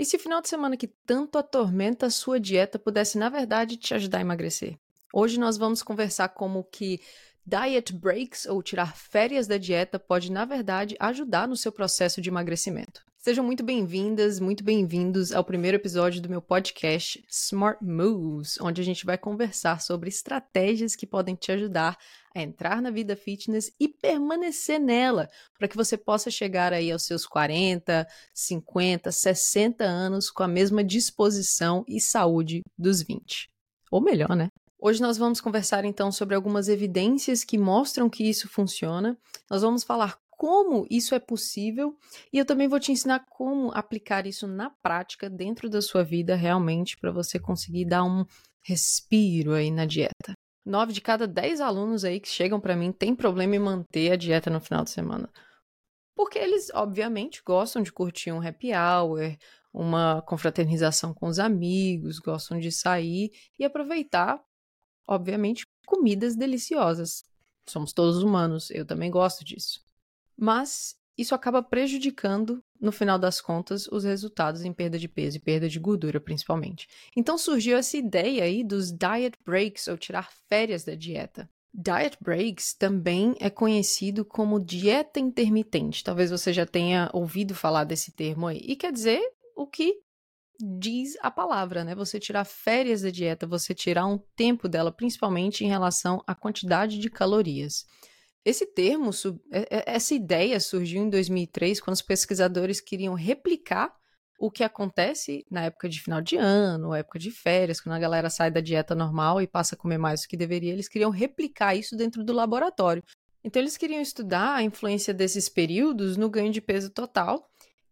E se o final de semana que tanto atormenta a sua dieta pudesse, na verdade, te ajudar a emagrecer? Hoje nós vamos conversar como que diet breaks ou tirar férias da dieta pode, na verdade, ajudar no seu processo de emagrecimento. Sejam muito bem-vindas, muito bem-vindos ao primeiro episódio do meu podcast Smart Moves, onde a gente vai conversar sobre estratégias que podem te ajudar a entrar na vida fitness e permanecer nela, para que você possa chegar aí aos seus 40, 50, 60 anos com a mesma disposição e saúde dos 20. Ou melhor, né? Hoje nós vamos conversar então sobre algumas evidências que mostram que isso funciona. Nós vamos falar como isso é possível e eu também vou te ensinar como aplicar isso na prática dentro da sua vida realmente para você conseguir dar um respiro aí na dieta. Nove de cada dez alunos aí que chegam para mim têm problema em manter a dieta no final de semana. Porque eles, obviamente, gostam de curtir um happy hour, uma confraternização com os amigos, gostam de sair e aproveitar, obviamente, comidas deliciosas. Somos todos humanos, eu também gosto disso mas isso acaba prejudicando, no final das contas, os resultados em perda de peso e perda de gordura, principalmente. Então surgiu essa ideia aí dos diet breaks, ou tirar férias da dieta. Diet breaks também é conhecido como dieta intermitente. Talvez você já tenha ouvido falar desse termo aí. E quer dizer o que diz a palavra, né? Você tirar férias da dieta, você tirar um tempo dela, principalmente em relação à quantidade de calorias. Esse termo, é, é, essa ideia surgiu em 2003, quando os pesquisadores queriam replicar o que acontece na época de final de ano, época de férias, quando a galera sai da dieta normal e passa a comer mais do que deveria, eles queriam replicar isso dentro do laboratório. Então, eles queriam estudar a influência desses períodos no ganho de peso total,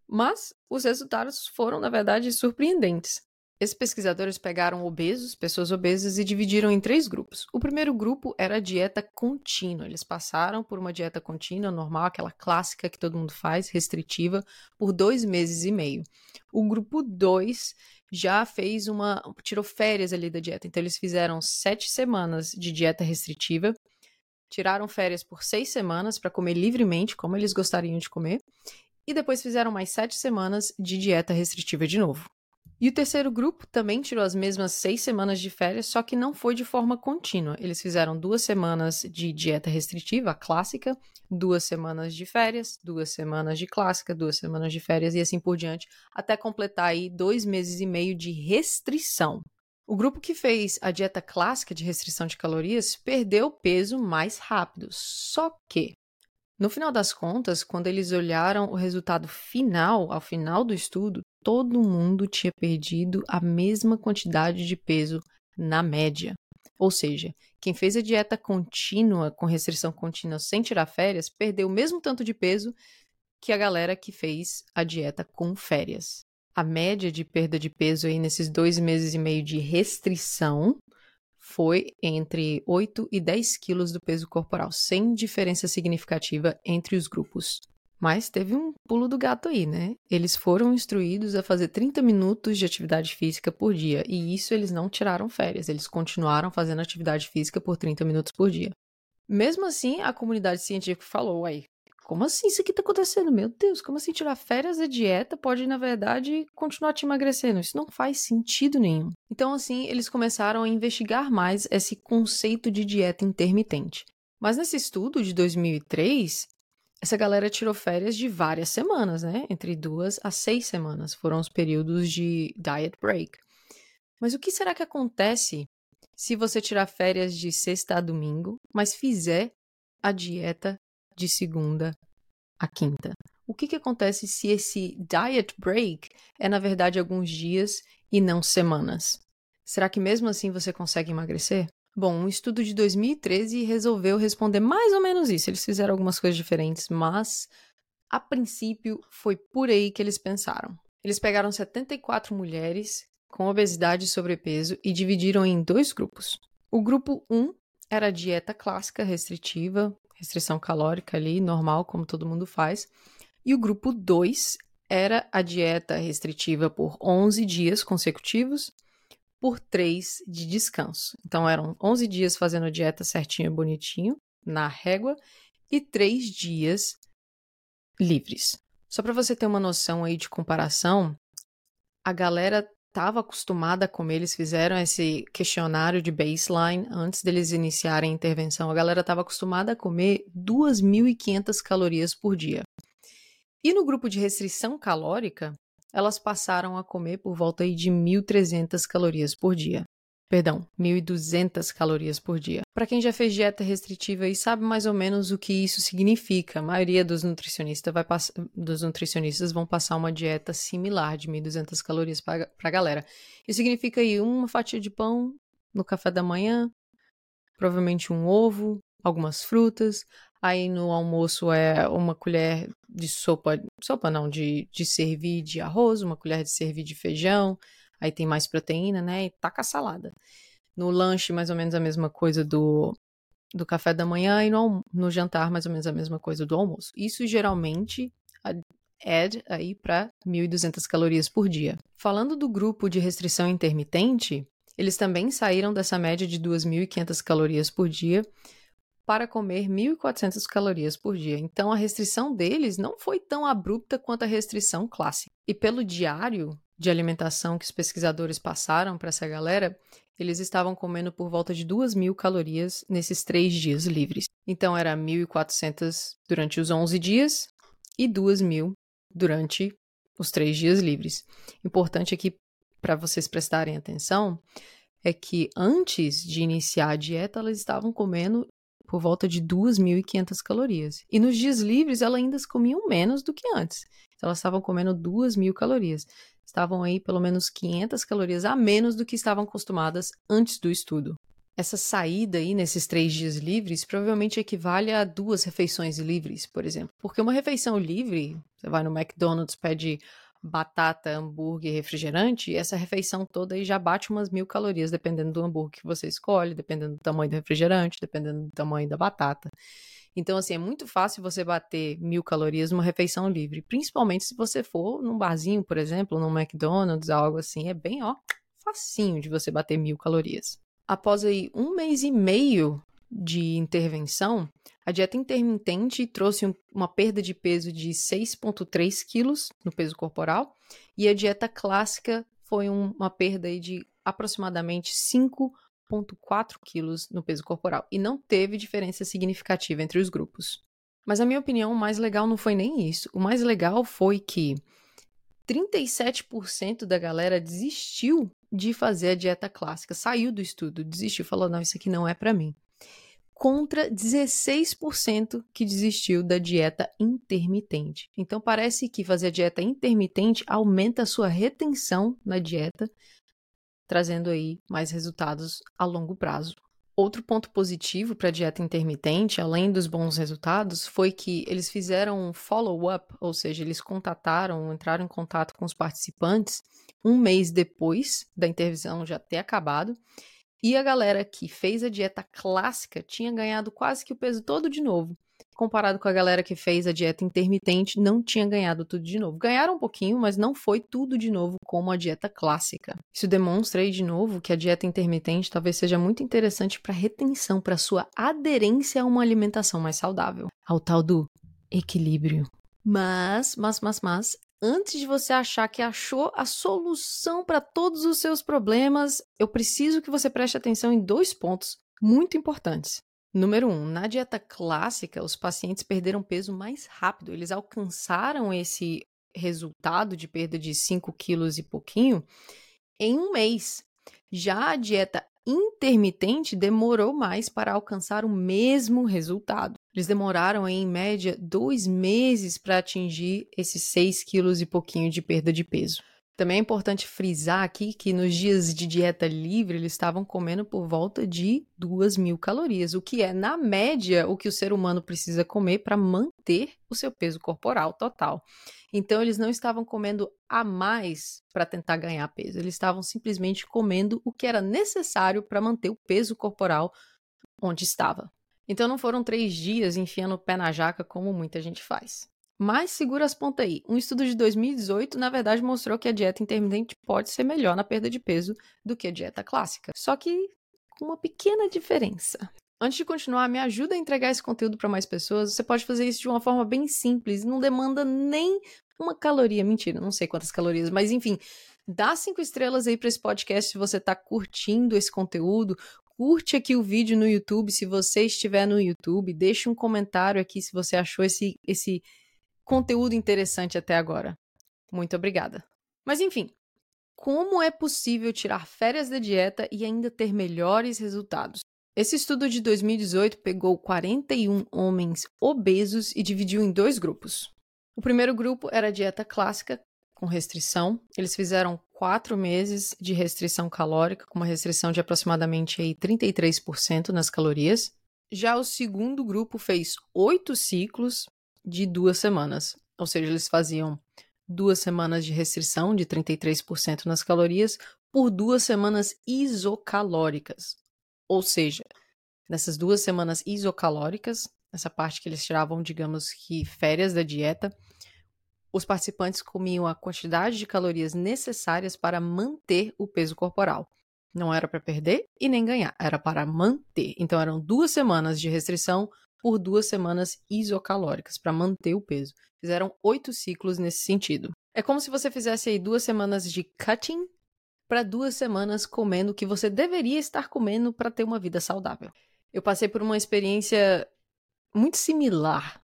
mas os resultados foram, na verdade, surpreendentes. Esses pesquisadores pegaram obesos, pessoas obesas, e dividiram em três grupos. O primeiro grupo era a dieta contínua. Eles passaram por uma dieta contínua, normal, aquela clássica que todo mundo faz, restritiva, por dois meses e meio. O grupo 2 já fez uma. tirou férias ali da dieta. Então, eles fizeram sete semanas de dieta restritiva, tiraram férias por seis semanas para comer livremente, como eles gostariam de comer, e depois fizeram mais sete semanas de dieta restritiva de novo. E o terceiro grupo também tirou as mesmas seis semanas de férias, só que não foi de forma contínua. Eles fizeram duas semanas de dieta restritiva, clássica, duas semanas de férias, duas semanas de clássica, duas semanas de férias e assim por diante, até completar aí dois meses e meio de restrição. O grupo que fez a dieta clássica de restrição de calorias perdeu peso mais rápido, só que no final das contas, quando eles olharam o resultado final, ao final do estudo, todo mundo tinha perdido a mesma quantidade de peso na média. Ou seja, quem fez a dieta contínua, com restrição contínua, sem tirar férias, perdeu o mesmo tanto de peso que a galera que fez a dieta com férias. A média de perda de peso aí nesses dois meses e meio de restrição foi entre 8 e 10 quilos do peso corporal, sem diferença significativa entre os grupos. Mas teve um pulo do gato aí, né? Eles foram instruídos a fazer 30 minutos de atividade física por dia, e isso eles não tiraram férias, eles continuaram fazendo atividade física por 30 minutos por dia. Mesmo assim, a comunidade científica falou: aí, como assim isso aqui tá acontecendo? Meu Deus, como assim tirar férias da dieta pode, na verdade, continuar te emagrecendo? Isso não faz sentido nenhum. Então, assim, eles começaram a investigar mais esse conceito de dieta intermitente. Mas nesse estudo de 2003, essa galera tirou férias de várias semanas, né? Entre duas a seis semanas foram os períodos de diet break. Mas o que será que acontece se você tirar férias de sexta a domingo, mas fizer a dieta de segunda a quinta? O que, que acontece se esse diet break é, na verdade, alguns dias e não semanas? Será que mesmo assim você consegue emagrecer? Bom, um estudo de 2013 resolveu responder mais ou menos isso. Eles fizeram algumas coisas diferentes, mas a princípio foi por aí que eles pensaram. Eles pegaram 74 mulheres com obesidade e sobrepeso e dividiram em dois grupos. O grupo 1 era a dieta clássica restritiva, restrição calórica ali, normal, como todo mundo faz. E o grupo 2 era a dieta restritiva por 11 dias consecutivos por três de descanso. Então eram 11 dias fazendo a dieta certinho, bonitinho, na régua, e três dias livres. Só para você ter uma noção aí de comparação, a galera estava acostumada a comer, eles fizeram esse questionário de baseline antes deles iniciarem a intervenção. A galera estava acostumada a comer 2.500 calorias por dia. E no grupo de restrição calórica, elas passaram a comer por volta de 1.300 calorias por dia. Perdão, 1.200 calorias por dia. Para quem já fez dieta restritiva e sabe mais ou menos o que isso significa, a maioria dos nutricionistas, vai pass... dos nutricionistas vão passar uma dieta similar de 1.200 calorias para a galera. Isso significa aí uma fatia de pão no café da manhã, provavelmente um ovo, algumas frutas. Aí no almoço é uma colher de sopa, sopa não, de, de servir de arroz, uma colher de servir de feijão, aí tem mais proteína, né? E taca a salada. No lanche, mais ou menos a mesma coisa do, do café da manhã e no, no jantar, mais ou menos a mesma coisa do almoço. Isso geralmente add aí para 1.200 calorias por dia. Falando do grupo de restrição intermitente, eles também saíram dessa média de 2.500 calorias por dia para comer 1.400 calorias por dia. Então a restrição deles não foi tão abrupta quanto a restrição clássica. E pelo diário de alimentação que os pesquisadores passaram para essa galera, eles estavam comendo por volta de 2.000 calorias nesses três dias livres. Então era 1.400 durante os 11 dias e 2.000 durante os três dias livres. Importante aqui para vocês prestarem atenção é que antes de iniciar a dieta, elas estavam comendo por volta de 2.500 calorias. E nos dias livres, elas ainda comiam menos do que antes. Então, elas estavam comendo 2.000 calorias estavam aí pelo menos 500 calorias a menos do que estavam acostumadas antes do estudo. Essa saída aí nesses três dias livres provavelmente equivale a duas refeições livres, por exemplo. Porque uma refeição livre, você vai no McDonald's, pede batata, hambúrguer, refrigerante, essa refeição toda aí já bate umas mil calorias, dependendo do hambúrguer que você escolhe, dependendo do tamanho do refrigerante, dependendo do tamanho da batata. Então, assim, é muito fácil você bater mil calorias numa refeição livre, principalmente se você for num barzinho, por exemplo, num McDonald's, algo assim, é bem, ó, facinho de você bater mil calorias. Após aí um mês e meio de intervenção, a dieta intermitente trouxe um, uma perda de peso de 6,3 quilos no peso corporal e a dieta clássica foi um, uma perda aí de aproximadamente 5 1,4 quilos no peso corporal e não teve diferença significativa entre os grupos. Mas a minha opinião, o mais legal não foi nem isso. O mais legal foi que 37% da galera desistiu de fazer a dieta clássica, saiu do estudo, desistiu, falou: não, isso aqui não é para mim. Contra 16% que desistiu da dieta intermitente. Então, parece que fazer a dieta intermitente aumenta a sua retenção na dieta trazendo aí mais resultados a longo prazo. Outro ponto positivo para a dieta intermitente, além dos bons resultados, foi que eles fizeram um follow-up, ou seja, eles contataram, entraram em contato com os participantes um mês depois da intervenção já ter acabado. E a galera que fez a dieta clássica tinha ganhado quase que o peso todo de novo comparado com a galera que fez a dieta intermitente, não tinha ganhado tudo de novo. Ganharam um pouquinho, mas não foi tudo de novo como a dieta clássica. Isso demonstra aí de novo que a dieta intermitente talvez seja muito interessante para retenção, para sua aderência a uma alimentação mais saudável, ao tal do equilíbrio. Mas, mas, mas, mas, antes de você achar que achou a solução para todos os seus problemas, eu preciso que você preste atenção em dois pontos muito importantes. Número 1. Um, na dieta clássica, os pacientes perderam peso mais rápido. Eles alcançaram esse resultado de perda de 5 quilos e pouquinho em um mês. Já a dieta intermitente demorou mais para alcançar o mesmo resultado. Eles demoraram, em média, dois meses para atingir esses 6 quilos e pouquinho de perda de peso. Também é importante frisar aqui que nos dias de dieta livre eles estavam comendo por volta de 2 mil calorias, o que é, na média, o que o ser humano precisa comer para manter o seu peso corporal total. Então, eles não estavam comendo a mais para tentar ganhar peso, eles estavam simplesmente comendo o que era necessário para manter o peso corporal onde estava. Então, não foram três dias enfiando o pé na jaca como muita gente faz. Mas segura as pontas aí. Um estudo de 2018, na verdade, mostrou que a dieta intermitente pode ser melhor na perda de peso do que a dieta clássica. Só que com uma pequena diferença. Antes de continuar, me ajuda a entregar esse conteúdo para mais pessoas. Você pode fazer isso de uma forma bem simples, não demanda nem uma caloria. Mentira, não sei quantas calorias, mas enfim, Dá cinco estrelas aí para esse podcast se você está curtindo esse conteúdo. Curte aqui o vídeo no YouTube se você estiver no YouTube. Deixe um comentário aqui se você achou esse, esse conteúdo interessante até agora. Muito obrigada. Mas enfim, como é possível tirar férias da dieta e ainda ter melhores resultados? Esse estudo de 2018 pegou 41 homens obesos e dividiu em dois grupos. O primeiro grupo era a dieta clássica, com restrição. Eles fizeram quatro meses de restrição calórica, com uma restrição de aproximadamente aí, 33% nas calorias. Já o segundo grupo fez oito ciclos de duas semanas, ou seja, eles faziam duas semanas de restrição de 33% nas calorias por duas semanas isocalóricas. Ou seja, nessas duas semanas isocalóricas, essa parte que eles tiravam, digamos que férias da dieta, os participantes comiam a quantidade de calorias necessárias para manter o peso corporal. Não era para perder e nem ganhar, era para manter. Então eram duas semanas de restrição por duas semanas isocalóricas para manter o peso. Fizeram oito ciclos nesse sentido. É como se você fizesse aí duas semanas de cutting para duas semanas comendo o que você deveria estar comendo para ter uma vida saudável. Eu passei por uma experiência muito similar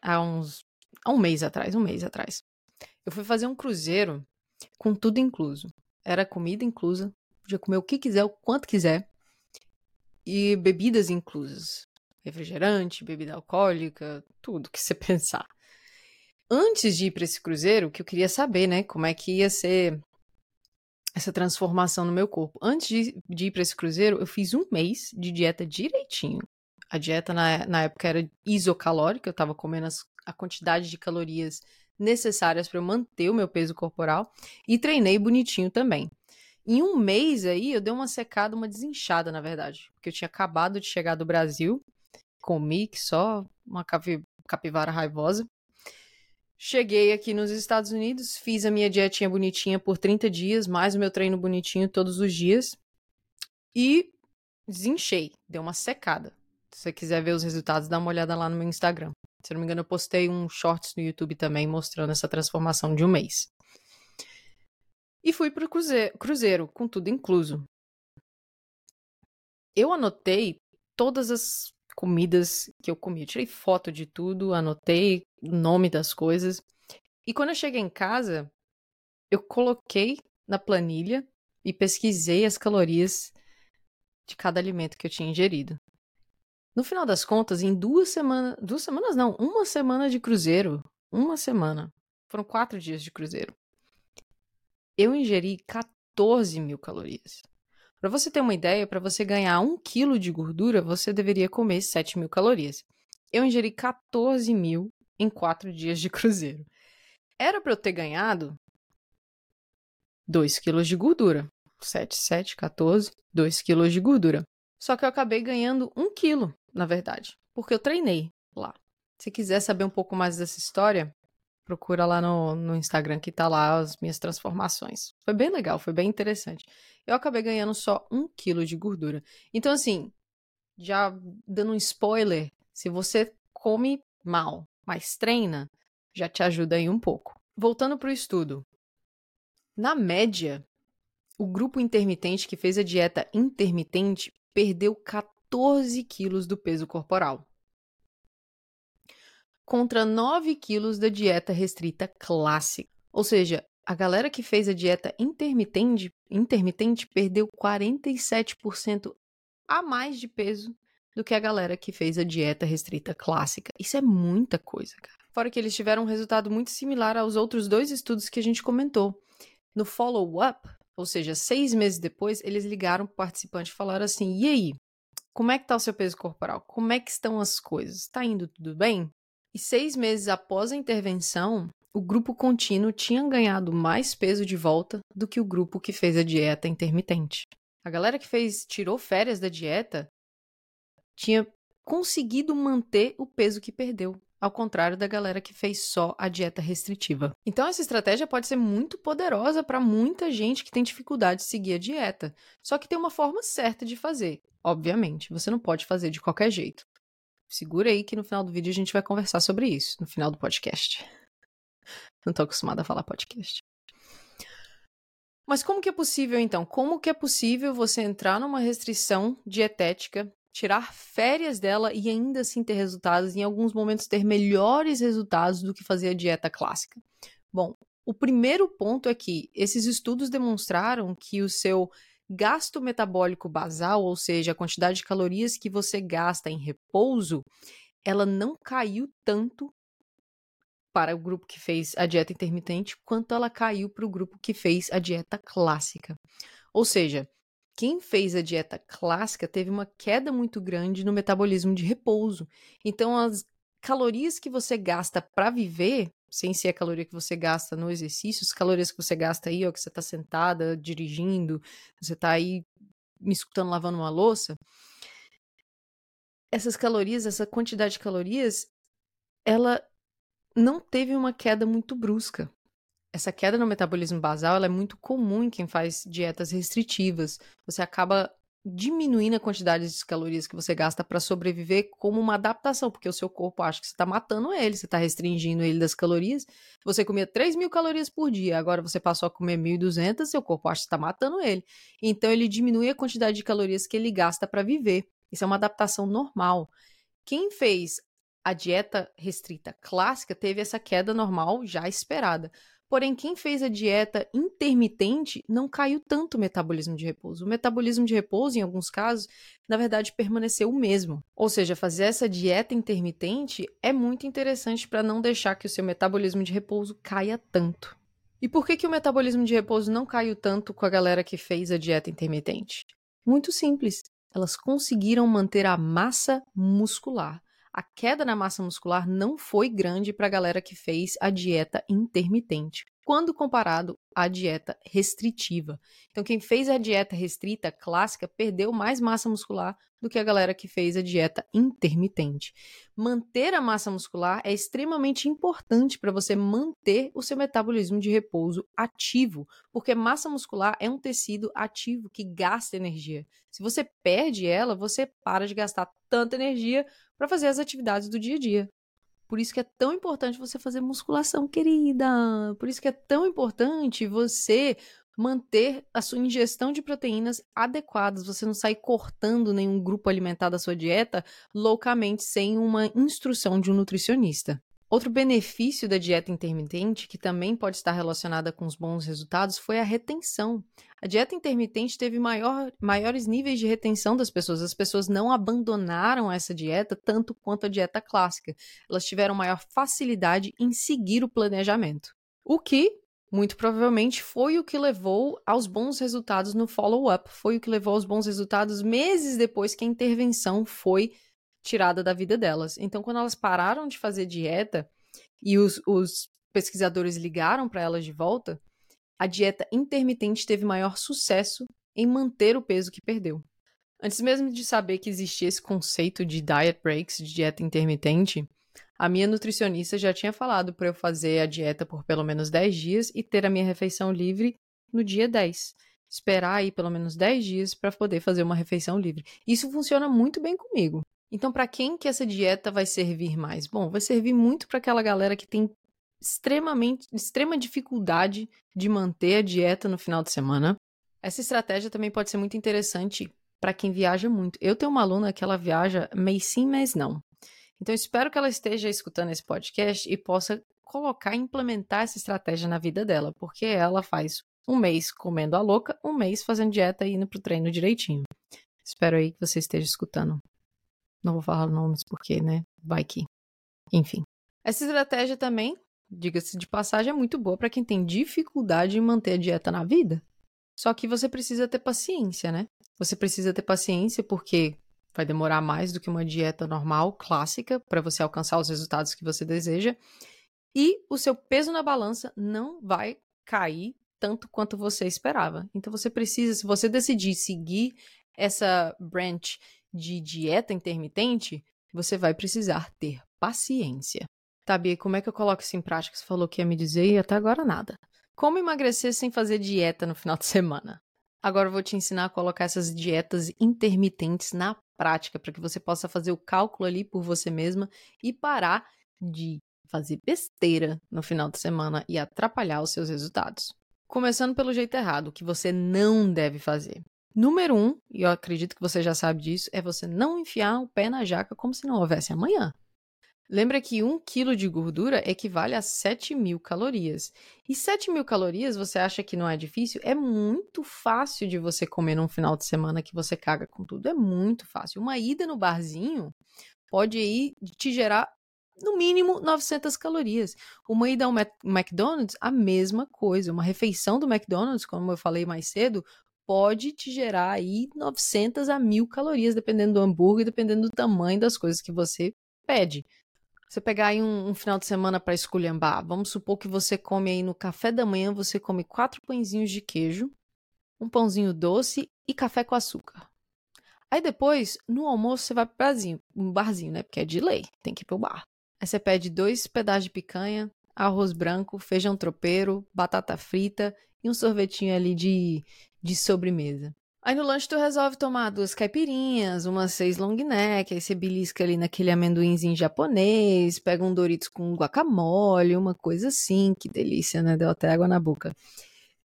há uns há um mês atrás, um mês atrás. Eu fui fazer um cruzeiro com tudo incluso. Era comida inclusa, podia comer o que quiser, o quanto quiser, e bebidas inclusas. Refrigerante, bebida alcoólica, tudo que você pensar. Antes de ir para esse cruzeiro, que eu queria saber, né, como é que ia ser essa transformação no meu corpo. Antes de, de ir para esse cruzeiro, eu fiz um mês de dieta direitinho. A dieta na, na época era isocalórica, eu estava comendo as a quantidade de calorias necessárias para eu manter o meu peso corporal e treinei bonitinho também. Em um mês aí, eu dei uma secada, uma desinchada, na verdade, porque eu tinha acabado de chegar do Brasil, comi que só uma capivara raivosa. Cheguei aqui nos Estados Unidos, fiz a minha dietinha bonitinha por 30 dias, mais o meu treino bonitinho todos os dias e desinchei, deu uma secada. Se você quiser ver os resultados, dá uma olhada lá no meu Instagram. Se não me engano, eu postei um shorts no YouTube também mostrando essa transformação de um mês. E fui pro cruzeiro, cruzeiro com tudo incluso. Eu anotei todas as comidas que eu comi. Eu tirei foto de tudo, anotei o nome das coisas. E quando eu cheguei em casa, eu coloquei na planilha e pesquisei as calorias de cada alimento que eu tinha ingerido. No final das contas, em duas semanas. Duas semanas não, uma semana de cruzeiro. Uma semana. Foram quatro dias de cruzeiro. Eu ingeri 14 mil calorias. Para você ter uma ideia, para você ganhar um quilo de gordura, você deveria comer 7 mil calorias. Eu ingeri 14 mil em quatro dias de cruzeiro. Era para eu ter ganhado 2 quilos de gordura. 7, 7, 14, 2 quilos de gordura. Só que eu acabei ganhando um quilo na verdade, porque eu treinei lá. Se quiser saber um pouco mais dessa história, procura lá no, no Instagram que tá lá as minhas transformações. Foi bem legal, foi bem interessante. Eu acabei ganhando só um quilo de gordura. Então, assim, já dando um spoiler, se você come mal, mas treina, já te ajuda aí um pouco. Voltando para o estudo. Na média, o grupo intermitente que fez a dieta intermitente perdeu 14 quilos do peso corporal, contra 9 quilos da dieta restrita clássica. Ou seja, a galera que fez a dieta intermitente, intermitente perdeu 47% a mais de peso do que a galera que fez a dieta restrita clássica. Isso é muita coisa, cara. Fora que eles tiveram um resultado muito similar aos outros dois estudos que a gente comentou. No follow-up, ou seja, seis meses depois, eles ligaram para o participante e falaram assim: e aí? Como é que está o seu peso corporal? Como é que estão as coisas? Está indo tudo bem? E seis meses após a intervenção, o grupo contínuo tinha ganhado mais peso de volta do que o grupo que fez a dieta intermitente. A galera que fez tirou férias da dieta tinha conseguido manter o peso que perdeu, ao contrário da galera que fez só a dieta restritiva. Então essa estratégia pode ser muito poderosa para muita gente que tem dificuldade de seguir a dieta, só que tem uma forma certa de fazer. Obviamente, você não pode fazer de qualquer jeito. Segura aí que no final do vídeo a gente vai conversar sobre isso, no final do podcast. Não tô acostumada a falar podcast. Mas como que é possível então? Como que é possível você entrar numa restrição dietética, tirar férias dela e ainda assim ter resultados, em alguns momentos ter melhores resultados do que fazer a dieta clássica? Bom, o primeiro ponto é que esses estudos demonstraram que o seu gasto metabólico basal, ou seja, a quantidade de calorias que você gasta em repouso, ela não caiu tanto para o grupo que fez a dieta intermitente, quanto ela caiu para o grupo que fez a dieta clássica. Ou seja, quem fez a dieta clássica teve uma queda muito grande no metabolismo de repouso. Então, as calorias que você gasta para viver, sem ser a caloria que você gasta no exercício, as calorias que você gasta aí, ó, que você está sentada, dirigindo, você está aí me escutando lavando uma louça, essas calorias, essa quantidade de calorias, ela não teve uma queda muito brusca. Essa queda no metabolismo basal é muito comum em quem faz dietas restritivas. Você acaba diminuindo a quantidade de calorias que você gasta para sobreviver como uma adaptação, porque o seu corpo acha que você está matando ele, você está restringindo ele das calorias. Você comia 3 mil calorias por dia, agora você passou a comer 1.200, seu corpo acha que está matando ele. Então ele diminui a quantidade de calorias que ele gasta para viver. Isso é uma adaptação normal. Quem fez a dieta restrita clássica teve essa queda normal já esperada. Porém, quem fez a dieta intermitente não caiu tanto o metabolismo de repouso. O metabolismo de repouso, em alguns casos, na verdade, permaneceu o mesmo. Ou seja, fazer essa dieta intermitente é muito interessante para não deixar que o seu metabolismo de repouso caia tanto. E por que, que o metabolismo de repouso não caiu tanto com a galera que fez a dieta intermitente? Muito simples. Elas conseguiram manter a massa muscular a queda na massa muscular não foi grande para a galera que fez a dieta intermitente, quando comparado à dieta restritiva. Então, quem fez a dieta restrita clássica perdeu mais massa muscular do que a galera que fez a dieta intermitente. Manter a massa muscular é extremamente importante para você manter o seu metabolismo de repouso ativo, porque massa muscular é um tecido ativo que gasta energia. Se você perde ela, você para de gastar tanta energia para fazer as atividades do dia a dia. Por isso que é tão importante você fazer musculação, querida. Por isso que é tão importante você manter a sua ingestão de proteínas adequadas. Você não sai cortando nenhum grupo alimentar da sua dieta loucamente sem uma instrução de um nutricionista. Outro benefício da dieta intermitente, que também pode estar relacionada com os bons resultados, foi a retenção. A dieta intermitente teve maior, maiores níveis de retenção das pessoas. As pessoas não abandonaram essa dieta tanto quanto a dieta clássica. Elas tiveram maior facilidade em seguir o planejamento. O que, muito provavelmente, foi o que levou aos bons resultados no follow-up. Foi o que levou aos bons resultados meses depois que a intervenção foi tirada da vida delas. Então, quando elas pararam de fazer dieta e os, os pesquisadores ligaram para elas de volta, a dieta intermitente teve maior sucesso em manter o peso que perdeu. Antes mesmo de saber que existia esse conceito de diet breaks, de dieta intermitente, a minha nutricionista já tinha falado para eu fazer a dieta por pelo menos 10 dias e ter a minha refeição livre no dia 10. Esperar aí pelo menos 10 dias para poder fazer uma refeição livre. Isso funciona muito bem comigo. Então, para quem que essa dieta vai servir mais? Bom, vai servir muito para aquela galera que tem extremamente extrema dificuldade de manter a dieta no final de semana. Essa estratégia também pode ser muito interessante para quem viaja muito. Eu tenho uma aluna que ela viaja mês sim, mês não. Então, espero que ela esteja escutando esse podcast e possa colocar e implementar essa estratégia na vida dela, porque ela faz um mês comendo a louca, um mês fazendo dieta e indo pro treino direitinho. Espero aí que você esteja escutando. Não vou falar nomes porque, né? Vai que. Enfim. Essa estratégia também, diga-se de passagem, é muito boa para quem tem dificuldade em manter a dieta na vida. Só que você precisa ter paciência, né? Você precisa ter paciência porque vai demorar mais do que uma dieta normal, clássica, para você alcançar os resultados que você deseja. E o seu peso na balança não vai cair tanto quanto você esperava. Então você precisa, se você decidir seguir essa branch de dieta intermitente, você vai precisar ter paciência. Tá, Bia, como é que eu coloco isso em prática? Você falou que ia me dizer e até agora nada. Como emagrecer sem fazer dieta no final de semana? Agora eu vou te ensinar a colocar essas dietas intermitentes na prática, para que você possa fazer o cálculo ali por você mesma e parar de fazer besteira no final de semana e atrapalhar os seus resultados. Começando pelo jeito errado, o que você não deve fazer. Número um, e eu acredito que você já sabe disso, é você não enfiar o pé na jaca como se não houvesse amanhã. Lembra que um quilo de gordura equivale a 7 mil calorias. E 7 mil calorias, você acha que não é difícil? É muito fácil de você comer num final de semana que você caga com tudo. É muito fácil. Uma ida no barzinho pode aí te gerar no mínimo 900 calorias. Uma ida ao McDonald's, a mesma coisa. Uma refeição do McDonald's, como eu falei mais cedo, pode te gerar aí 900 a 1000 calorias, dependendo do hambúrguer, dependendo do tamanho das coisas que você pede. Você pegar aí um, um final de semana para esculhambar, vamos supor que você come aí no café da manhã, você come quatro pãezinhos de queijo, um pãozinho doce e café com açúcar. Aí depois, no almoço, você vai barzinho, um barzinho, né? Porque é de lei, tem que ir pro bar. Aí você pede dois pedaços de picanha, arroz branco, feijão tropeiro, batata frita e um sorvetinho ali de, de sobremesa. Aí no lanche tu resolve tomar duas caipirinhas, umas seis long neck, aí você belisca ali naquele amendoinzinho japonês, pega um Doritos com guacamole, uma coisa assim, que delícia, né? Deu até água na boca.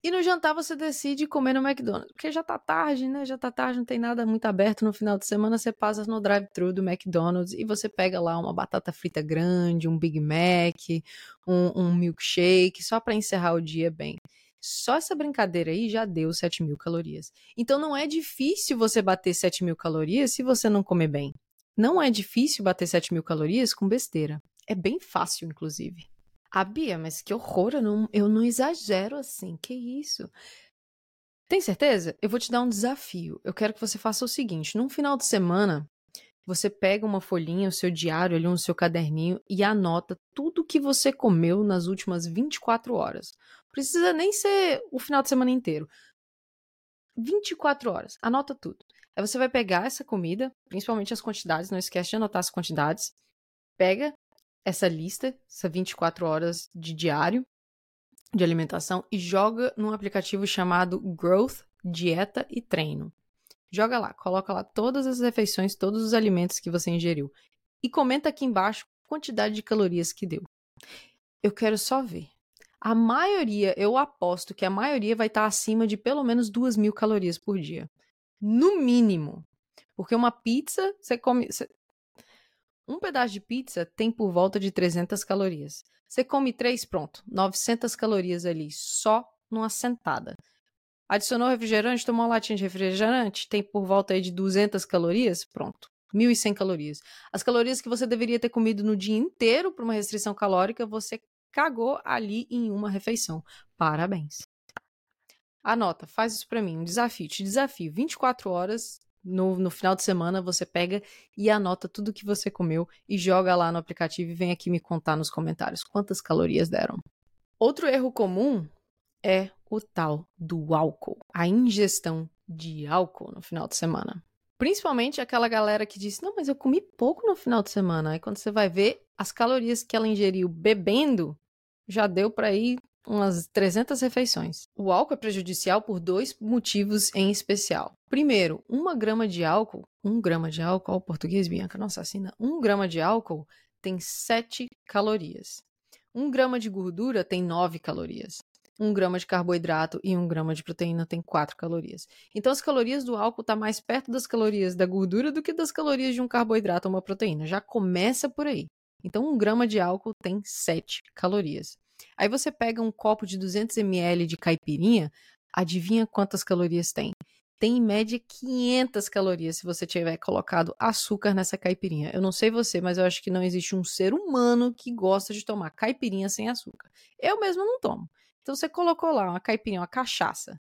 E no jantar você decide comer no McDonald's, porque já tá tarde, né? Já tá tarde, não tem nada muito aberto no final de semana, você passa no drive-thru do McDonald's e você pega lá uma batata frita grande, um Big Mac, um, um milkshake, só para encerrar o dia bem. Só essa brincadeira aí já deu 7 mil calorias. Então não é difícil você bater 7 mil calorias se você não comer bem. Não é difícil bater 7 mil calorias com besteira. É bem fácil, inclusive. Ah, Bia, mas que horror, eu não, eu não exagero assim, que isso? Tem certeza? Eu vou te dar um desafio. Eu quero que você faça o seguinte: num final de semana, você pega uma folhinha, o seu diário ali, o seu caderninho e anota tudo que você comeu nas últimas 24 horas. Precisa nem ser o final de semana inteiro. 24 horas, anota tudo. Aí você vai pegar essa comida, principalmente as quantidades, não esquece de anotar as quantidades. Pega essa lista, essa 24 horas de diário de alimentação e joga num aplicativo chamado Growth Dieta e Treino. Joga lá, coloca lá todas as refeições, todos os alimentos que você ingeriu. E comenta aqui embaixo a quantidade de calorias que deu. Eu quero só ver. A maioria, eu aposto que a maioria vai estar acima de pelo menos duas mil calorias por dia. No mínimo. Porque uma pizza, você come. Um pedaço de pizza tem por volta de 300 calorias. Você come três, pronto. 900 calorias ali, só numa sentada. Adicionou refrigerante, tomou uma latinha de refrigerante, tem por volta aí de 200 calorias, pronto. 1.100 calorias. As calorias que você deveria ter comido no dia inteiro para uma restrição calórica, você cagou ali em uma refeição. Parabéns. Anota, faz isso para mim, um desafio. Te desafio, 24 horas no, no final de semana você pega e anota tudo que você comeu e joga lá no aplicativo e vem aqui me contar nos comentários quantas calorias deram. Outro erro comum é o tal do álcool, a ingestão de álcool no final de semana. Principalmente aquela galera que disse: Não, mas eu comi pouco no final de semana. Aí quando você vai ver, as calorias que ela ingeriu bebendo já deu para ir umas 300 refeições. O álcool é prejudicial por dois motivos em especial. Primeiro, uma grama de álcool, um grama de álcool, português, Bianca, nossa, assina, um grama de álcool tem 7 calorias. Um grama de gordura tem 9 calorias. Um grama de carboidrato e um grama de proteína tem 4 calorias. Então, as calorias do álcool estão tá mais perto das calorias da gordura do que das calorias de um carboidrato ou uma proteína. Já começa por aí. Então, um grama de álcool tem 7 calorias. Aí você pega um copo de 200 ml de caipirinha, adivinha quantas calorias tem? Tem em média 500 calorias se você tiver colocado açúcar nessa caipirinha. Eu não sei você, mas eu acho que não existe um ser humano que gosta de tomar caipirinha sem açúcar. Eu mesmo não tomo. Então você colocou lá uma caipirinha, uma cachaça,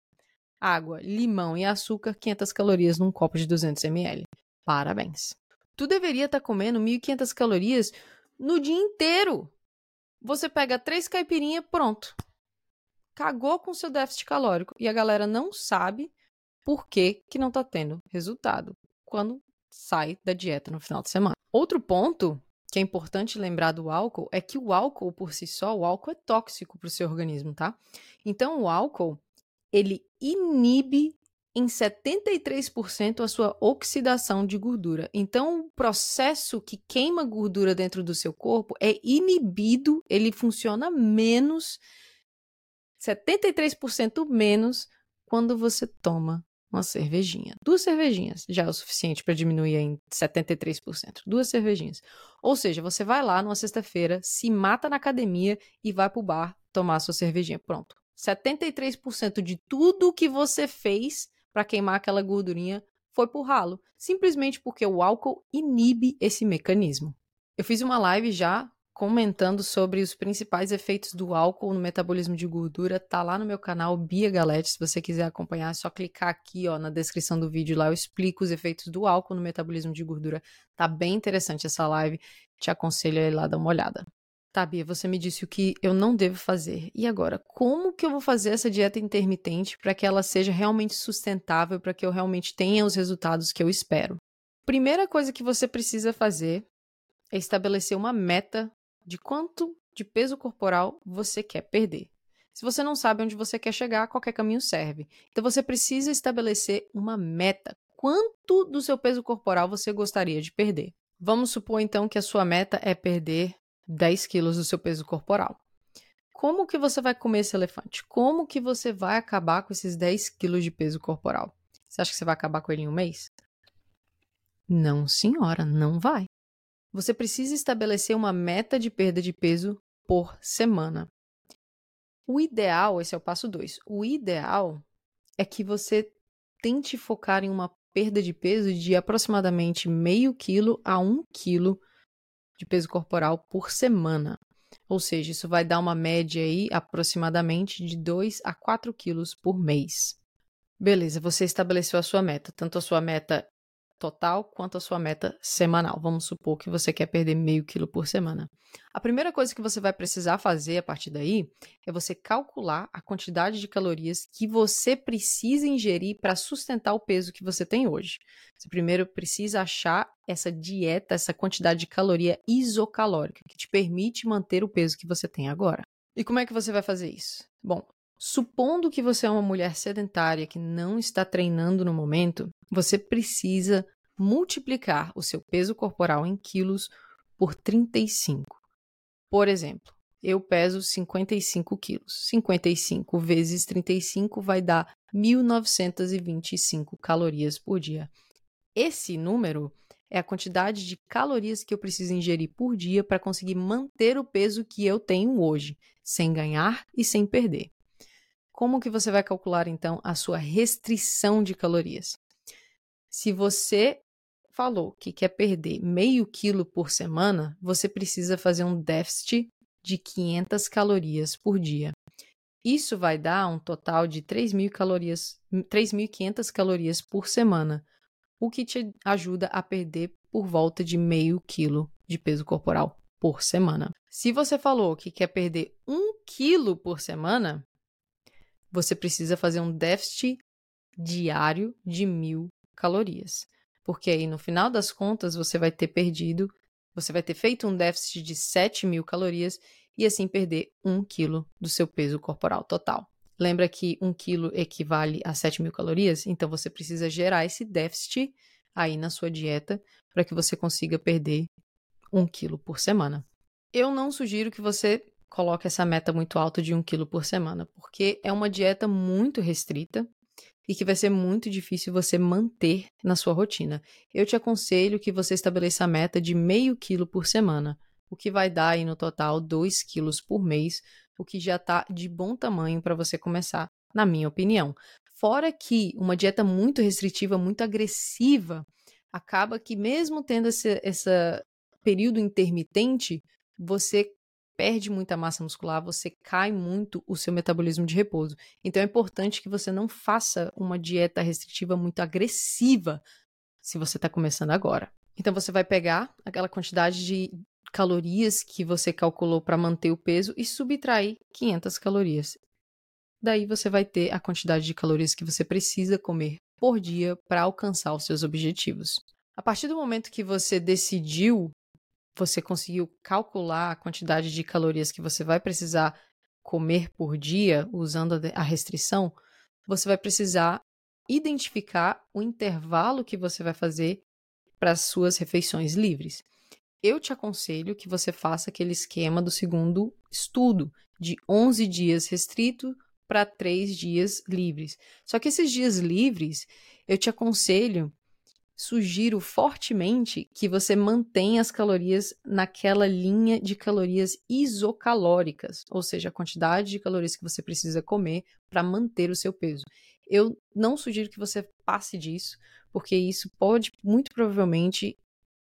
água, limão e açúcar, 500 calorias num copo de 200 ml. Parabéns. Tu deveria estar tá comendo 1.500 calorias no dia inteiro. Você pega três caipirinhas, pronto. Cagou com seu déficit calórico. E a galera não sabe por que, que não está tendo resultado quando sai da dieta no final de semana. Outro ponto que é importante lembrar do álcool é que o álcool por si só, o álcool é tóxico para o seu organismo, tá? Então o álcool ele inibe em 73% a sua oxidação de gordura. Então, o processo que queima gordura dentro do seu corpo é inibido, ele funciona menos 73% menos quando você toma uma cervejinha. Duas cervejinhas já é o suficiente para diminuir em 73%. Duas cervejinhas. Ou seja, você vai lá numa sexta-feira, se mata na academia e vai pro bar tomar sua cervejinha. Pronto. 73% de tudo que você fez para queimar aquela gordurinha foi pro ralo, simplesmente porque o álcool inibe esse mecanismo. Eu fiz uma live já comentando sobre os principais efeitos do álcool no metabolismo de gordura, tá lá no meu canal Bia Galete, se você quiser acompanhar, é só clicar aqui, ó, na descrição do vídeo lá eu explico os efeitos do álcool no metabolismo de gordura. Tá bem interessante essa live, te aconselho a ir lá dar uma olhada. Tá, Bia, você me disse o que eu não devo fazer. E agora, como que eu vou fazer essa dieta intermitente para que ela seja realmente sustentável, para que eu realmente tenha os resultados que eu espero? Primeira coisa que você precisa fazer é estabelecer uma meta de quanto de peso corporal você quer perder. Se você não sabe onde você quer chegar, qualquer caminho serve. Então você precisa estabelecer uma meta. Quanto do seu peso corporal você gostaria de perder? Vamos supor então que a sua meta é perder 10 quilos do seu peso corporal. Como que você vai comer esse elefante? Como que você vai acabar com esses 10 quilos de peso corporal? Você acha que você vai acabar com ele em um mês? Não, senhora, não vai. Você precisa estabelecer uma meta de perda de peso por semana. O ideal, esse é o passo 2. O ideal é que você tente focar em uma perda de peso de aproximadamente meio quilo a um quilo de peso corporal por semana. Ou seja, isso vai dar uma média aí aproximadamente de 2 a 4 quilos por mês. Beleza, você estabeleceu a sua meta, tanto a sua meta total quanto a sua meta semanal. Vamos supor que você quer perder meio quilo por semana. A primeira coisa que você vai precisar fazer a partir daí é você calcular a quantidade de calorias que você precisa ingerir para sustentar o peso que você tem hoje. Você primeiro precisa achar essa dieta, essa quantidade de caloria isocalórica que te permite manter o peso que você tem agora. E como é que você vai fazer isso? Bom, Supondo que você é uma mulher sedentária que não está treinando no momento, você precisa multiplicar o seu peso corporal em quilos por 35. Por exemplo, eu peso 55 quilos. 55 vezes 35 vai dar 1.925 calorias por dia. Esse número é a quantidade de calorias que eu preciso ingerir por dia para conseguir manter o peso que eu tenho hoje, sem ganhar e sem perder. Como que você vai calcular então a sua restrição de calorias? Se você falou que quer perder meio quilo por semana, você precisa fazer um déficit de 500 calorias por dia. Isso vai dar um total de 3.000 calorias, 3.500 calorias por semana, o que te ajuda a perder por volta de meio quilo de peso corporal por semana. Se você falou que quer perder um quilo por semana, você precisa fazer um déficit diário de mil calorias. Porque aí, no final das contas, você vai ter perdido, você vai ter feito um déficit de 7 mil calorias e assim perder um quilo do seu peso corporal total. Lembra que um quilo equivale a 7 mil calorias? Então você precisa gerar esse déficit aí na sua dieta para que você consiga perder um quilo por semana. Eu não sugiro que você coloque essa meta muito alta de um quilo por semana, porque é uma dieta muito restrita e que vai ser muito difícil você manter na sua rotina. Eu te aconselho que você estabeleça a meta de meio quilo por semana, o que vai dar aí no total 2 quilos por mês, o que já está de bom tamanho para você começar, na minha opinião. Fora que uma dieta muito restritiva, muito agressiva, acaba que mesmo tendo esse essa período intermitente, você perde muita massa muscular, você cai muito o seu metabolismo de repouso. Então é importante que você não faça uma dieta restritiva muito agressiva se você está começando agora. Então você vai pegar aquela quantidade de calorias que você calculou para manter o peso e subtrair 500 calorias. Daí você vai ter a quantidade de calorias que você precisa comer por dia para alcançar os seus objetivos. A partir do momento que você decidiu você conseguiu calcular a quantidade de calorias que você vai precisar comer por dia usando a restrição, você vai precisar identificar o intervalo que você vai fazer para as suas refeições livres. Eu te aconselho que você faça aquele esquema do segundo estudo, de 11 dias restrito, para três dias livres. Só que esses dias livres, eu te aconselho, sugiro fortemente que você mantenha as calorias naquela linha de calorias isocalóricas, ou seja, a quantidade de calorias que você precisa comer para manter o seu peso. Eu não sugiro que você passe disso, porque isso pode muito provavelmente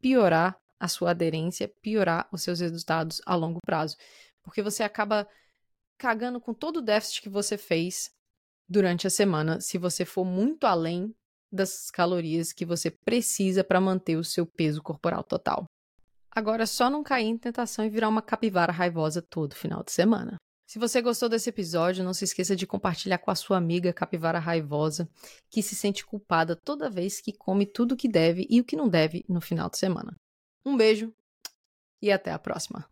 piorar a sua aderência, piorar os seus resultados a longo prazo, porque você acaba cagando com todo o déficit que você fez durante a semana se você for muito além das calorias que você precisa para manter o seu peso corporal total. Agora, só não cair em tentação e virar uma capivara raivosa todo final de semana. Se você gostou desse episódio, não se esqueça de compartilhar com a sua amiga capivara raivosa, que se sente culpada toda vez que come tudo o que deve e o que não deve no final de semana. Um beijo e até a próxima!